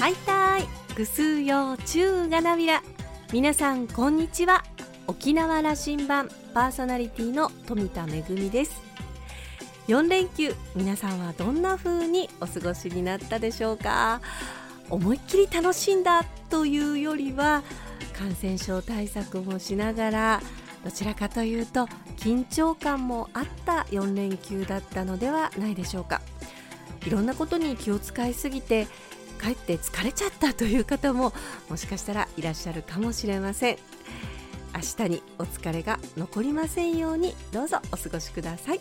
はいたい。ぐすうようちゅうがなびら。皆さんこんにちは。沖縄羅針盤。パーソナリティの富田恵です。4連休皆さんはどんな風にお過ごしになったでしょうか？思いっきり楽しんだというよりは感染症対策もしながらどちらかというと緊張感もあった4連休だったのではないでしょうか。いろんなことに気を使いすぎて帰って疲れちゃったという方ももしかしたらいらっしゃるかもしれません。明日にお疲れが残りませんようにどうぞお過ごしください。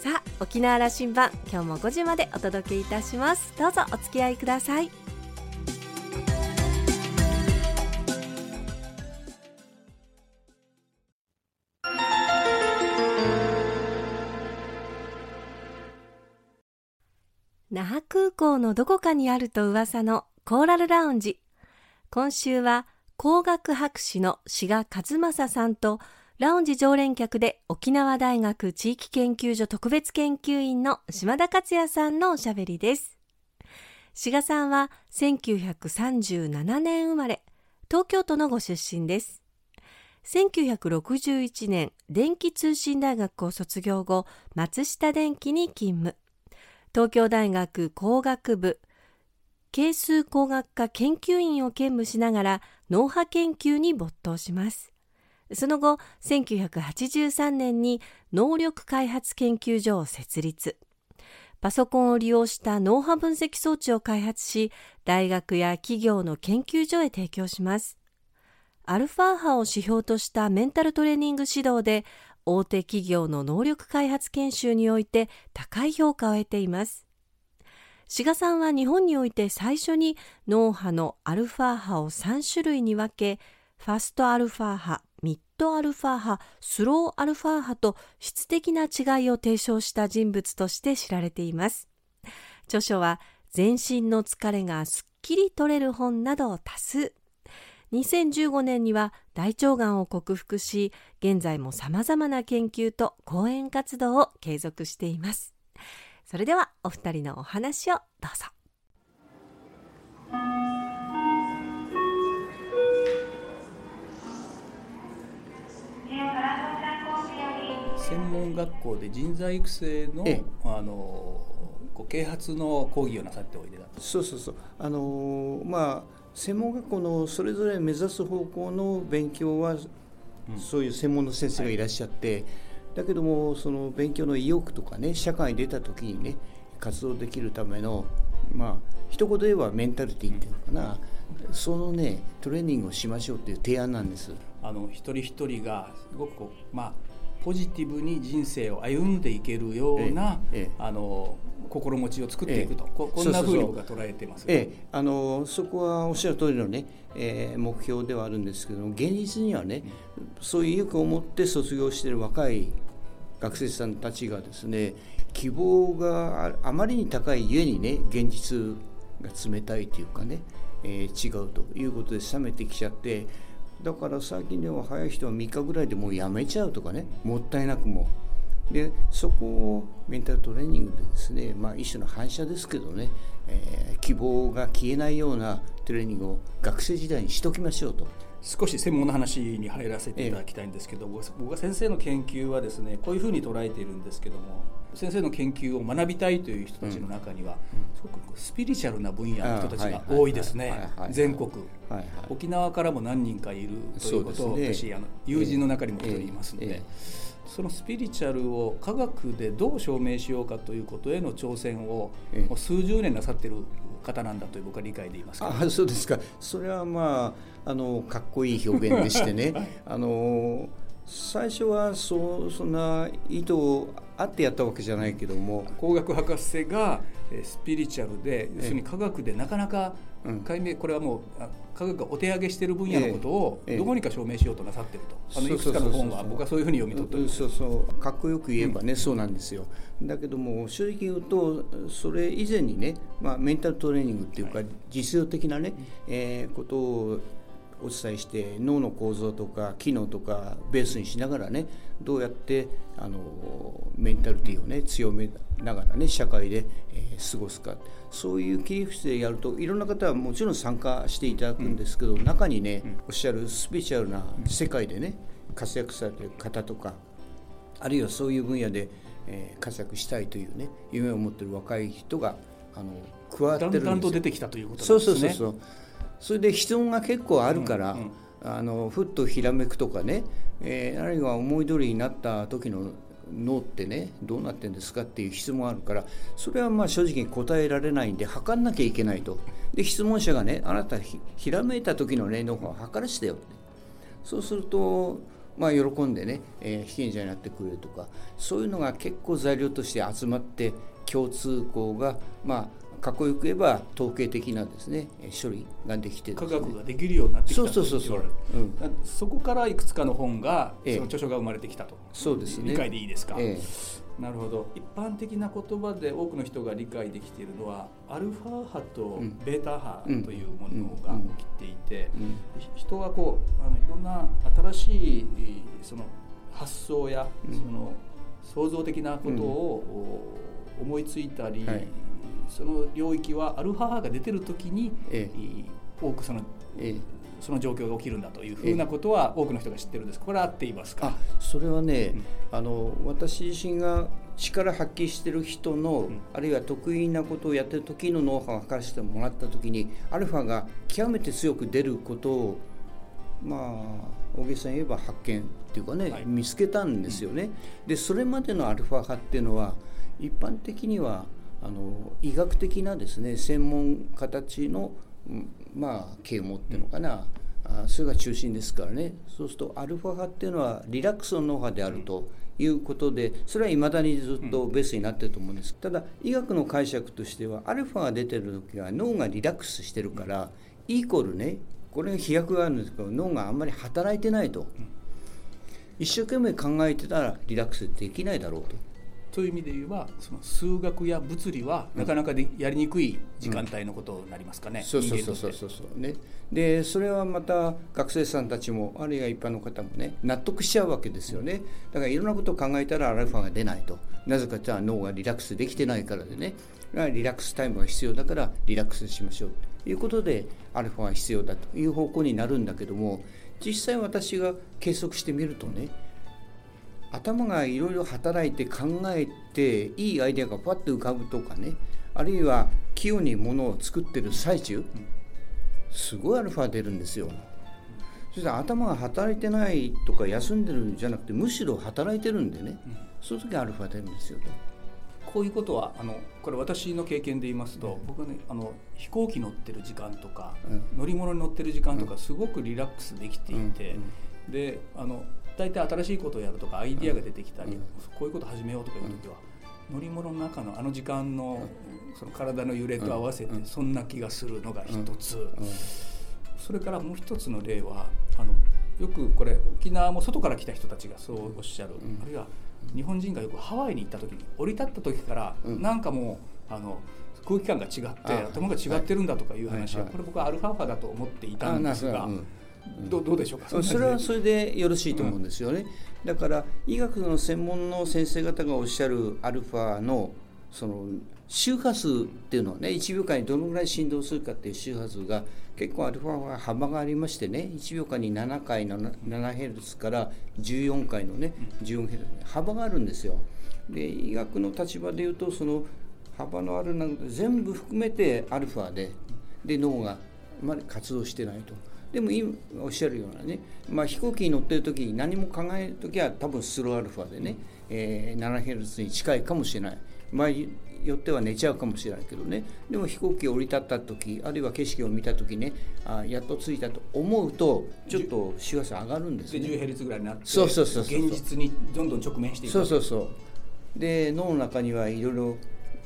さあ沖縄羅針盤今日も5時までお届けいたします。どうぞお付き合いください。港のどこかにあると噂のコーラルラウンジ。今週は工学博士の志賀和正さんとラウンジ常連客で沖縄大学地域研究所特別研究員の島田克也さんのおしゃべりです。志賀さんは1937年生まれ。東京都のご出身です。1961年電気通信大学を卒業後松下電器に勤務。東京大学工学部。係数工学科研究員を兼務しながら脳波研究に没頭します。その後1983年に能力開発研究所を設立。パソコンを利用した脳波分析装置を開発し大学や企業の研究所へ提供します。アルファ波を指標としたメンタルトレーニング指導で大手企業の能力開発研修において高い評価を得ています。志賀さんは日本において最初に脳波のアルファ波を3種類に分けファストアルファ波ミッドアルファ波スローアルファ波と質的な違いを提唱した人物として知られています。著書は全身の疲れがすっきり取れる本など多数2015年には大腸がんを克服し現在もさまざまな研究と講演活動を継続しています。それではお二人のお話をどうぞ。専門学校で人材育成の,、あのこう啓発の講義をなさっておいでだそうそうそう。あのまあ専門学校のそれぞれ目指す方向の勉強は、そういう専門の先生がいらっしゃって、はい、だけどもその勉強の意欲とかね社会に出た時にね活動できるためのまあ一言で言えばメンタリティっていうのかな、そのねトレーニングをしましょうっていう提案なんです。あの一人一人がすごくこうまあポジティブに人生を歩んでいけるような、ええ、あの心持ちを作っていくと、ええ、ここんなふうに僕は捉えてます、ええ、あのそこはおっしゃる通りのね、えー、目標ではあるんですけども現実にはね、そういう意欲を持って卒業している若い学生さんたちがですね希望があまりに高いゆえにね現実が冷たいというかね、えー、違うということで冷めてきちゃってだから最近では早い人は3日ぐらいでもうやめちゃうとかねもったいなくもでそこをメンタルトレーニングでですね、まあ、一種の反射ですけどね、えー、希望が消えないようなトレーニングを学生時代にしときましょうと。少し専門の話に入らせていただきたいんですけど、ええ、僕は先生の研究はですねこういうふうに捉えているんですけども先生の研究を学びたいという人たちの中には、すごくスピリチュアルな分野の人たちが多いですね。全国、沖縄からも何人かいるということを、ね、私あの友人の中にも一人いますので。えそのスピリチュアルを科学でどう証明しようかということへの挑戦を、もう数十年なさってる方なんだという僕は理解でいます。あそうですか。それはまああのかっこいい表現でしてね、はい、あの最初はそうそんな意図あってやったわけじゃないけども工学博士がスピリチュアルで要するに科学でなかなか解明、これはもう科学がお手上げしている分野のことをどうにか証明しようとなさってると、あのいくつかの本は僕はそういうふうに読み取ってそうそうかっこよく言えばね、そうなんですよ。だけども正直言うとそれ以前にね、まあ、メンタルトレーニングっていうか、実用的なね、えー、ことをお伝えして脳の構造とか機能とかベースにしながらねどうやってあのメンタリティーをね強めながらね社会で、えー、過ごすか。そういう切り口でやるといろんな方はもちろん参加していただくんですけど、うん、中にね、うん、おっしゃるスピリチュアルな世界でね活躍されてる方とかあるいはそういう分野で、えー、活躍したいというね夢を持ってる若い人があの加わってるんですよ。だんだんと出てきたということですね。そうそうそうそうそれで質問が結構あるから、うんうん、あのふっとひらめくとかね、えー、あるいは思い通りになった時の脳ってねどうなってんですかっていう質問あるからそれはまあ正直答えられないんで測んなきゃいけないと。で質問者がねあなたひらめいた時の霊能を測らせてよ。ってそうするとまあ喜んでね、えー、被験者になってくれるとかそういうのが結構材料として集まって共通項がまあかっこよく言えば統計的なですね処理ができて、ね、科学ができるようになってきたそうそうそうそう、うん、そこからいくつかの本が、ええ、その著書が生まれてきたと。そうですね。理解でいいですか、ええ、なるほど。一般的な言葉で多くの人が理解できているのはアルファ波とベータ波というものが起きていて、人はこうあのいろんな新しいその発想や、その創造的なことを思いついたり、はいその領域はアルファ波が出てる時に、ええ、多くその、ええ、その状況が起きるんだというふうなことは多くの人が知ってるんです。これは合っていますか？それはね、うん、あの私自身が力発揮してる人の、うん、あるいは得意なことをやってる時のノウハウを測らせてもらった時にアルファが極めて強く出ることをまあ大げさに言えば発見っていうかね、はい、見つけたんですよね。うん、でそれまでのアルファ波っていうのは一般的にはあの医学的なですね専門家たちのまあ啓蒙っていうのかな、あそれが中心ですからね。そうするとアルファ波っていうのはリラックスの脳波であるということでそれはいまだにずっとベースになってると思うんです。ただ医学の解釈としてはアルファが出てる時は脳がリラックスしてるからイコールねこれが飛躍があるんですけど脳があんまり働いてないと。一生懸命考えてたらリラックスできないだろうと。という意味で言えばその数学や物理はなかなかでやりにくい時間帯のことになりますかね、そうそうそうそう。そうね。でそれはまた学生さんたちもあるいは一般の方もね納得しちゃうわけですよね。だからいろんなことを考えたらアルファが出ないと。なぜかというと脳がリラックスできてないからでね。リラックスタイムが必要だからリラックスしましょう。ということでアルファが必要だという方向になるんだけども実際私が計測してみるとね頭がいろいろ働いて考えていいアイデアがパッと浮かぶとかね。あるいは器用にものを作ってる最中すごいアルファ出るんですよ。そして頭が働いてないとか休んでるんじゃなくてむしろ働いてるんでね、そういう時アルファ出るんですよね。こういうことはあのこれ私の経験で言いますと、僕はねあの飛行機乗ってる時間とか、乗り物に乗ってる時間とかすごくリラックスできていて、であの大体新しいことをやるとかアイディアが出てきたり、こういうこと始めようとかいう時は、乗り物の中のあの時間のその体の揺れと合わせてそんな気がするのが一つ、それからもう一つの例はあのよくこれ沖縄も外から来た人たちがそうおっしゃる、あるいは日本人がよくハワイに行った時に降り立った時からなんかもうあの空気感が違って頭が違ってるんだとかいう話はこれ僕はアルファ波だと思っていたんですが。どどうでしょうか？それはそれでよろしいと思うんですよね、うん、だから医学の専門の先生方がおっしゃるアルファのその周波数っていうのはね1秒間にどのぐらい振動するかっていう周波数が結構アルファは幅がありましてね1秒間に7回の 7Hz から14回のね 14Hz 幅があるんですよ。で医学の立場でいうとその幅のあるな全部含めてアルファでで脳があまり活動してないと。でも今おっしゃるようなね、まあ、飛行機に乗ってる時に何も考える時は多分スローアルファでね、えー、7Hz に近いかもしれない。場合によっては寝ちゃうかもしれないけどねでも飛行機を降り立った時あるいは景色を見た時ねあやっと着いたと思うとちょっと周波数上がるんですね。で 10Hz ぐらいになってそうそうそう現実にどんどん直面していくそうそうそうで脳の中にはいろいろ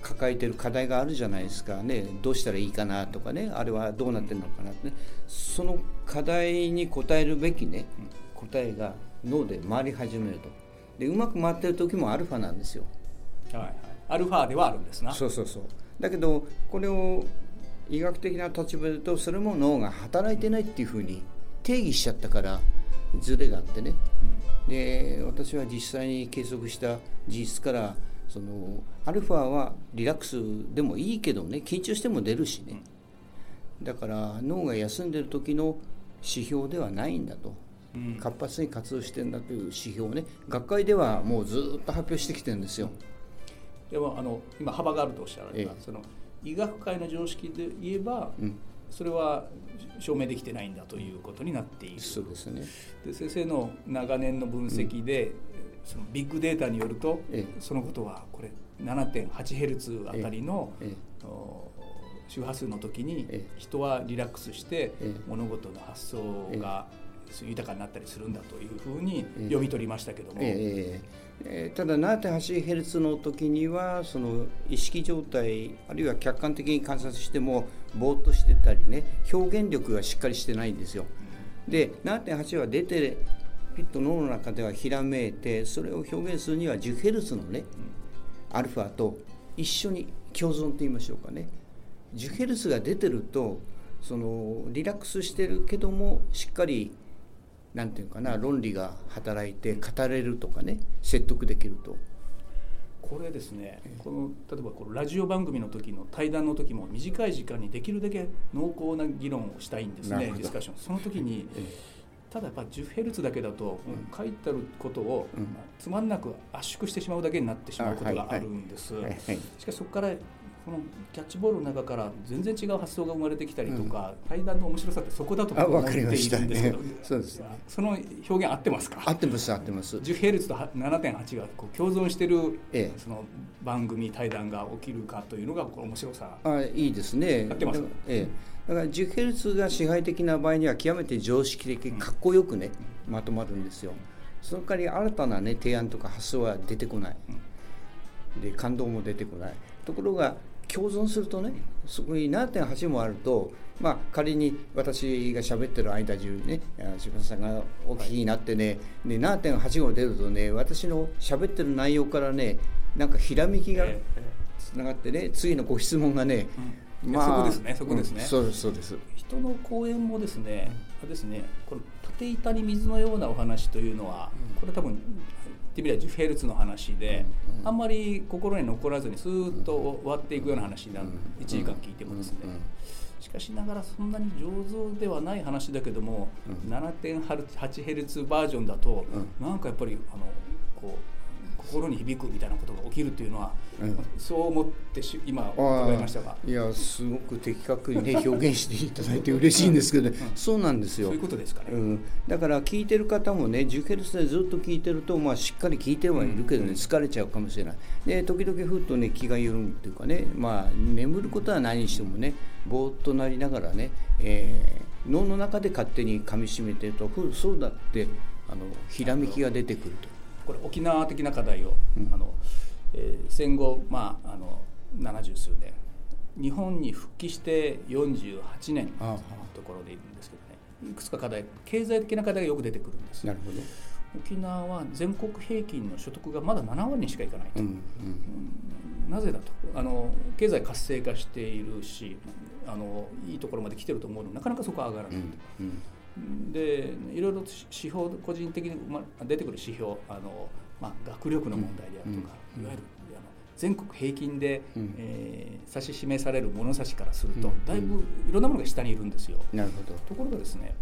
抱えてる課題があるじゃないですか。ねどうしたらいいかなとかね。あれはどうなってるのかなって。ねその課題に応えるべきね答えが脳で回り始めると。でうまく回ってる時もアルファなんですよ。はいはい。アルファではあるんですな。そうそうそう。だけどこれを医学的な立場で言うとそれも脳が働いてないっていうふうに定義しちゃったからズレがあってね、で私は実際に計測した事実からそのアルファはリラックスでもいいけどね緊張しても出るしね、だから脳が休んでる時の指標ではないんだと、うん、活発に活動してんだという指標をね。学会ではもうずっと発表してきてるんですよ。でもあの今幅があるとおっしゃられた、ええ、その医学界の常識で言えば、うん、それは証明できてないんだということになっているそうですねで先生の長年の分析で、うん、そのビッグデータによると、ええ、そのことはこれ 7.8Hz あたりの、ええ、周波数の時に人はリラックスして物事の発想が豊かになったりするんだというふうに読み取りましたけども。ええー、ただ 7.8Hz の時にはその意識状態あるいは客観的に観察してもぼーっとしてたりね表現力がしっかりしてないんですよ。で7.8は出てピッと脳の中ではひらめいてそれを表現するには 10Hz のね、アルファと一緒に共存と言いましょうかね。10Hz が出てるとそのリラックスしてるけどもしっかりなんていうかな論理が働いて語れるとかね説得できると。これですね、この例えばこのラジオ番組の時の対談の時も短い時間にできるだけ濃厚な議論をしたいんですねディスカッション。その時に、ただやっぱ 10Hz だけだと、書いてあることを、つまんなく圧縮してしまうだけになってしまうことがあるんです、しかしそこからこのキャッチボールの中から全然違う発想が生まれてきたりとか、うん、対談の面白さってそこだと思っているんですけど、ね、そうです、ね、その表現合ってますか？合ってます合ってます。10ヘルツと7.8がこう共存してる、ええ、その番組対談が起きるかというのがこの面白さ。あいいですね。合ってます？ええだから10ヘルツが支配的な場合には極めて常識的かっこよくね、うん、まとまるんですよ。その代わり新たなね提案とか発想は出てこない、うん、で感動も出てこない。ところが共存するとねそこに7.8もあると、まあ、仮に私が喋ってる間中ね柴田さんが大きいなってねね7.8号出るとね私の喋ってる内容からねなんかひらめきがつながってね次のご質問がね、うん、まあそこですねそこですね、うん、そうそうです。人の講演もですね、うん、ですねこの縦板に水のようなお話というのは、これ多分ってみれば10ヘルツの話で、うんうん、あんまり心に残らずにスーッと終わっていくような話になる、うん、1時間聞いてもですね、しかしながらそんなに上手ではない話だけども、うん、7.8ヘルツバージョンだと、うん、なんかやっぱりあのこう心に響くみたいなことが起きるというのは、うん、そう思ってし今伺いましたが。いやすごく的確にね表現していただいて嬉しいんですけど、ね。うん、そうなんですよ。そういうことですかね、うん、だから聞いてる方もね10ヘルツでずっと聞いてると、まあ、しっかり聞いてはいるけどね、疲れちゃうかもしれない。で時々ふっとね気が緩むっていうかねまあ眠ることは何にしてもねぼーっとなりながらね、えー、脳の中で勝手に噛みしめてるとそうだってあのひらめきが出てくると。これ沖縄的な課題を、うん、あのえー、戦後、まあ、あの70数年日本に復帰して48年のところでいるんですけどね。いくつか課題経済的な課題がよく出てくるんです。なるほど。沖縄は全国平均の所得がまだ7割にしかいかないと、うんうん、なぜだと。あの経済活性化しているしあのいいところまで来てると思うのなかなかそこは上がらないと。うんうんでいろいろ指標個人的に、まあ、出てくる指標あの、まあ、学力の問題であるとか、うん、いわゆるあの全国平均で、うん、えー、指し示される物差しからすると、うん、だいぶいろんなものが下にいるんですよ。なるほど。ところがですね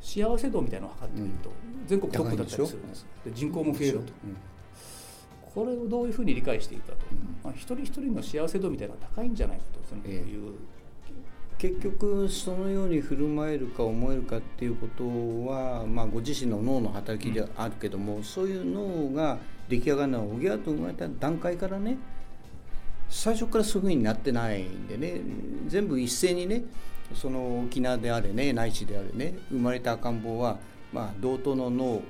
幸せ度みたいなのを測ってみると、全国トップだったりするんです。で人口も増えると。これをどういうふうに理解していくかと、まあ、一人一人の幸せ度みたいなのが高いんじゃないかとそのいう結局そのように振る舞えるか思えるかっていうことは、まあ、ご自身の脳の働きであるけども、うん、そういう脳が出来上がるのはおぎゃと生まれた段階からね最初からそういうふうになってないんでね全部一斉にねその沖縄であれね内地であれね生まれた赤ん坊は、まあ、同等の脳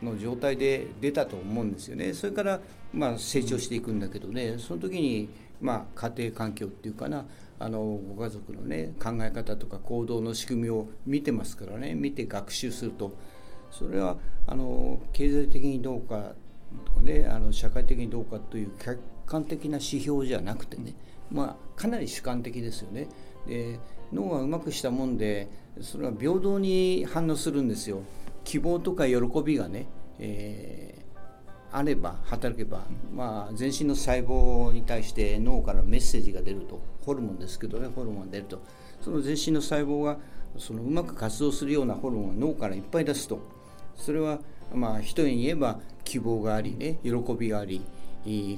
の状態で出たと思うんですよね。それから、まあ、成長していくんだけどねその時に、まあ、家庭環境っていうかなあのご家族のね考え方とか行動の仕組みを見てますからね見て学習するとそれはあの経済的にどうかとかねあの社会的にどうかという客観的な指標じゃなくてね、まあ、かなり主観的ですよね。で脳がうまくしたもんでそれは平等に反応するんですよ。希望とか喜びがね、えー、あれば働けば、まあ、全身の細胞に対して脳からメッセージが出るとホルモンですけどねホルモンが出ると。その全身の細胞がそのうまく活動するようなホルモンが脳からいっぱい出すと。それはまあ一重に言えば希望がありね喜びがあり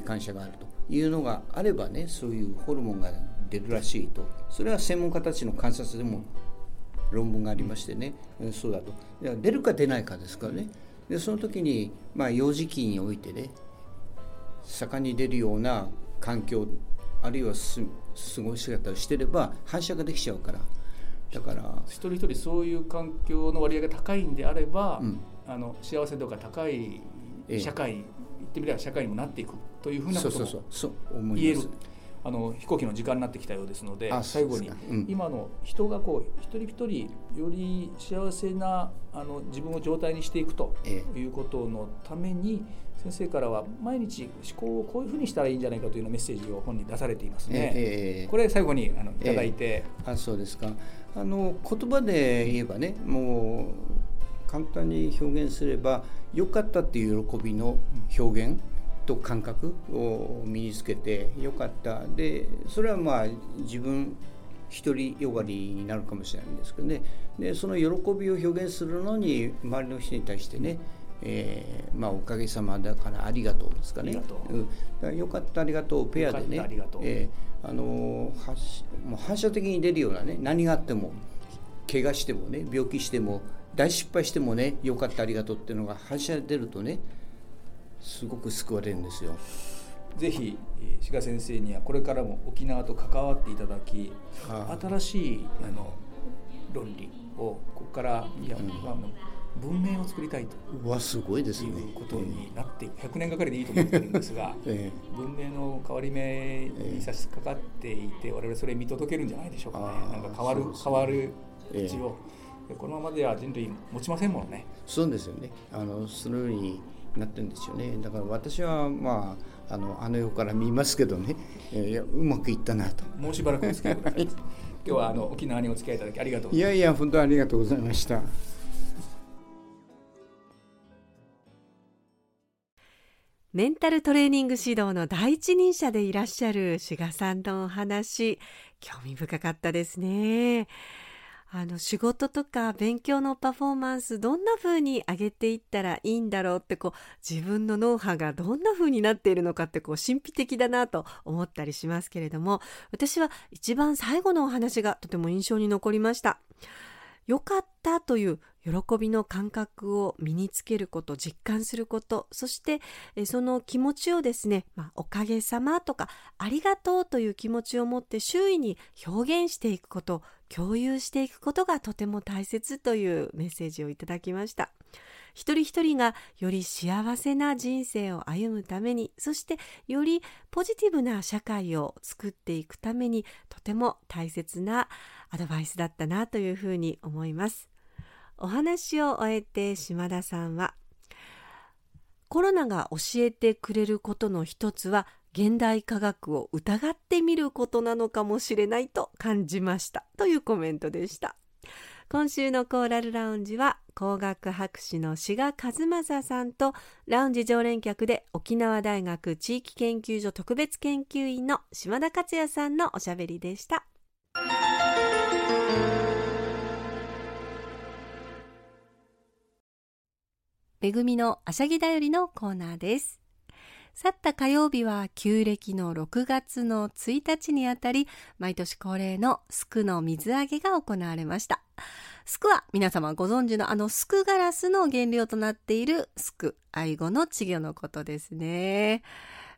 感謝があると。いうのがあればねそういうホルモンが出るらしいと。それは専門家たちの観察でも論文がありましてね、うんそうだと。出るか出ないかですからね。でその時に、まあ、幼児期においてね盛んに出るような環境あるいは過ごし方をしてれば反射ができちゃうから。だから一人一人そういう環境の割合が高いんであれば、うん、あの幸せ度が高い社会、ええ、言ってみれば社会にもなっていくというふうなことも言える。あの飛行機の時間になってきたようですので最後に、うん、今の人がこう一人一人より幸せなあの自分を状態にしていくということのために、先生からは毎日思考をこういうふうにしたらいいんじゃないかというようなメッセージを本に出されていますね。えー、これ最後にあのいただいて、えー、あそうですか。あの言葉で言えばねもう簡単に表現すれば良かったっていう喜びの表現と感覚を身につけて良かった。でそれはまあ自分独りよがりになるかもしれないんですけどね。でその喜びを表現するのに周りの人に対してね、えー、まあ、おかげさまだからありがとうですかね。う。ん、よかったありがとうペアでね、えー、あのもう反射的に出るようなね何があっても怪我してもね病気しても大失敗してもねよかったありがとうっていうのが反射で出るとねすごく救われるんですよ。ぜひ志賀先生にはこれからも沖縄と関わっていただき、はあ、新しいあの論理をここからいや、うん、あの文明を作りたいとわすごいですね。いうことになって100年がかりでいいと思ってるんですが、ええ、文明の変わり目に差し掛かっていて我々それ見届けるんじゃないでしょうかね。なんか変わる、ね、変わる道を、え、このままでは人類持ちませんもんね。そうですよね。あのそのようになってるんですよね。だから私はまああのあの世から見ますけどね、えー、うまくいったなと。もうしばらくですけど 今日はあの沖縄にお付き合いいただきありがとういやいや本当ありがとうございました。メンタルトレーニング指導の第一人者でいらっしゃる志賀さんのお話興味深かったですねあの仕事とか勉強のパフォーマンスどんな風に上げていったらいいんだろうってこう自分のノウハウがどんな風になっているのかってこう神秘的だなと思ったりしますけれども私は一番最後のお話がとても印象に残りました。良かったという喜びの感覚を身につけること実感することそしてその気持ちをですね、まあ、おかげさまとかありがとうという気持ちを持って周囲に表現していくこと共有していくことがとても大切というメッセージをいただきました。一人一人がより幸せな人生を歩むためにそしてよりポジティブな社会を作っていくためにとても大切なアドバイスだったなというふうに思いますお話を終えて島田さんはコロナが教えてくれることの一つは現代科学を疑ってみることなのかもしれないと感じましたというコメントでした今週のコーラルラウンジは工学博士の志賀和正さんとラウンジ常連客で沖縄大学地域研究所特別研究員の島田克也さんのおしゃべりでした。めぐみのあしゃぎだよりのコーナーです。去った火曜日は旧暦の6月の1日にあたり、毎年恒例のスクの水揚げが行われました。スクは皆様ご存知のあのスクガラスの原料となっているスク、愛語の稚魚のことですね。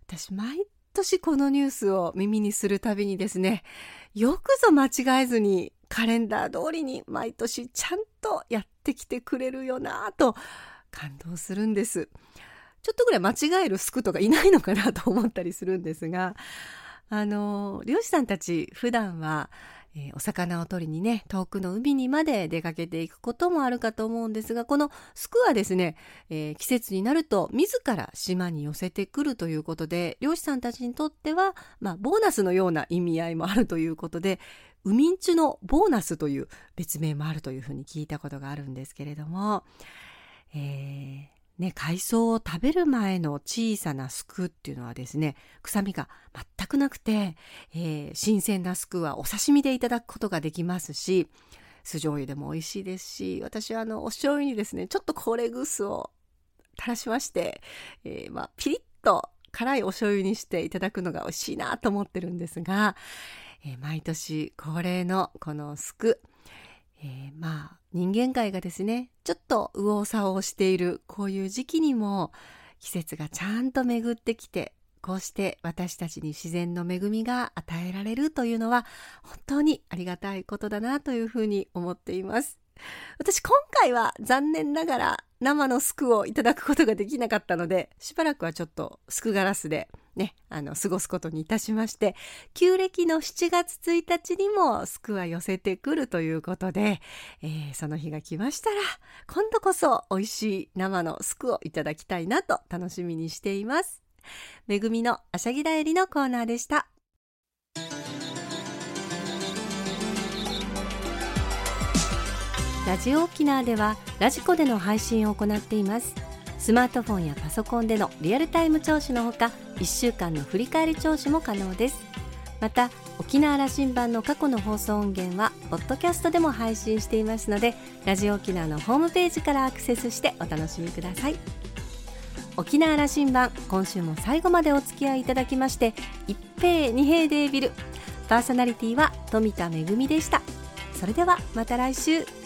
私、毎年このニュースを耳にするたびにですね、よくぞ間違えずにカレンダー通りに毎年ちゃんとやってきてくれるよなぁと感動するんです。ちょっとぐらい間違えるスクとかいないのかなと思ったりするんですがあの漁師さんたち普段は、えー、お魚を取りにね遠くの海にまで出かけていくこともあるかと思うんですがこのスクはですね、えー、季節になると自ら島に寄せてくるということで漁師さんたちにとっては、まあ、ボーナスのような意味合いもあるということで海んちのボーナスという別名もあるというふうに聞いたことがあるんですけれども、えーね、海藻を食べる前の小さなスクっていうのはですね、臭みが全くなくて、えー、新鮮なスクはお刺身でいただくことができますし、酢醤油でも美味しいですし、私はあの、お醤油にですね、ちょっとコレグスを垂らしまして、えー、まあ、ピリッと辛いお醤油にしていただくのが美味しいなと思ってるんですが、えー、毎年恒例のこのスク、えー、まあ人間界がですねちょっと右往左往しているこういう時期にも季節がちゃんと巡ってきてこうして私たちに自然の恵みが与えられるというのは本当にありがたいことだなというふうに思っています。私今回は残念ながら生のスクをいただくことができなかったのでしばらくはちょっとスクガラスでねあの過ごすことにいたしまして旧暦の7月1日にもスクは寄せてくるということで、えー、その日が来ましたら今度こそ美味しい生のスクをいただきたいなと楽しみにしています。めぐみのあしゃぎだよりのコーナーでした。ラジオ沖縄ではラジコでの配信を行っています。スマートフォンやパソコンでのリアルタイム聴取のほか1週間の振り返り聴取も可能です。また沖縄羅針盤の過去の放送音源はポッドキャストでも配信していますのでラジオ沖縄のホームページからアクセスしてお楽しみください。沖縄羅針盤今週も最後までお付き合いいただきまして一平二平デービル。パーソナリティは富田恵でした。それではまた来週。